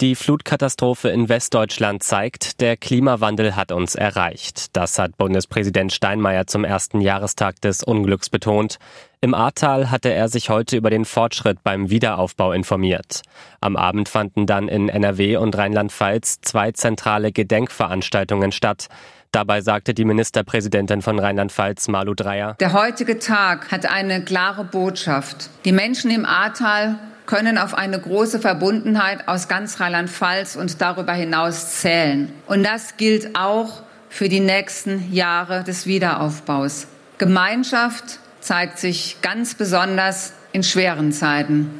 Die Flutkatastrophe in Westdeutschland zeigt, der Klimawandel hat uns erreicht. Das hat Bundespräsident Steinmeier zum ersten Jahrestag des Unglücks betont. Im Ahrtal hatte er sich heute über den Fortschritt beim Wiederaufbau informiert. Am Abend fanden dann in NRW und Rheinland-Pfalz zwei zentrale Gedenkveranstaltungen statt. Dabei sagte die Ministerpräsidentin von Rheinland-Pfalz, Malu Dreyer. Der heutige Tag hat eine klare Botschaft. Die Menschen im Ahrtal können auf eine große Verbundenheit aus ganz Rheinland-Pfalz und darüber hinaus zählen. Und das gilt auch für die nächsten Jahre des Wiederaufbaus. Gemeinschaft zeigt sich ganz besonders in schweren Zeiten.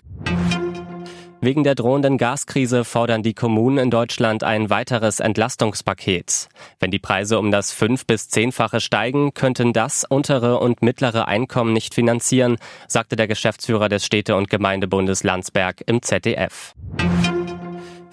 Wegen der drohenden Gaskrise fordern die Kommunen in Deutschland ein weiteres Entlastungspaket. Wenn die Preise um das fünf- bis zehnfache steigen, könnten das untere und mittlere Einkommen nicht finanzieren, sagte der Geschäftsführer des Städte- und Gemeindebundes Landsberg im ZDF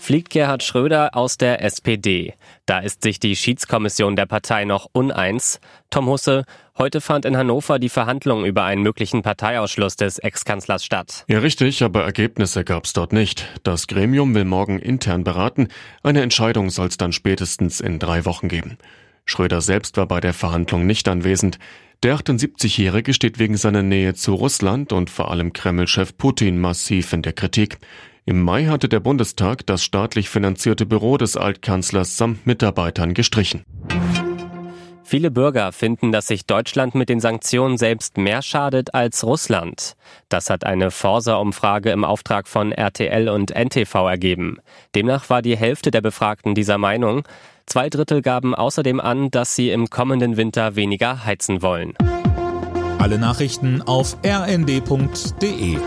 fliegt Gerhard Schröder aus der SPD. Da ist sich die Schiedskommission der Partei noch uneins. Tom Husse, heute fand in Hannover die Verhandlung über einen möglichen Parteiausschluss des Ex-Kanzlers statt. Ja, richtig, aber Ergebnisse gab es dort nicht. Das Gremium will morgen intern beraten. Eine Entscheidung soll es dann spätestens in drei Wochen geben. Schröder selbst war bei der Verhandlung nicht anwesend. Der 78-Jährige steht wegen seiner Nähe zu Russland und vor allem Kreml-Chef Putin massiv in der Kritik. Im Mai hatte der Bundestag das staatlich finanzierte Büro des Altkanzlers samt Mitarbeitern gestrichen. Viele Bürger finden, dass sich Deutschland mit den Sanktionen selbst mehr schadet als Russland. Das hat eine Forsa-Umfrage im Auftrag von RTL und NTV ergeben. Demnach war die Hälfte der Befragten dieser Meinung. Zwei Drittel gaben außerdem an, dass sie im kommenden Winter weniger heizen wollen. Alle Nachrichten auf rnd.de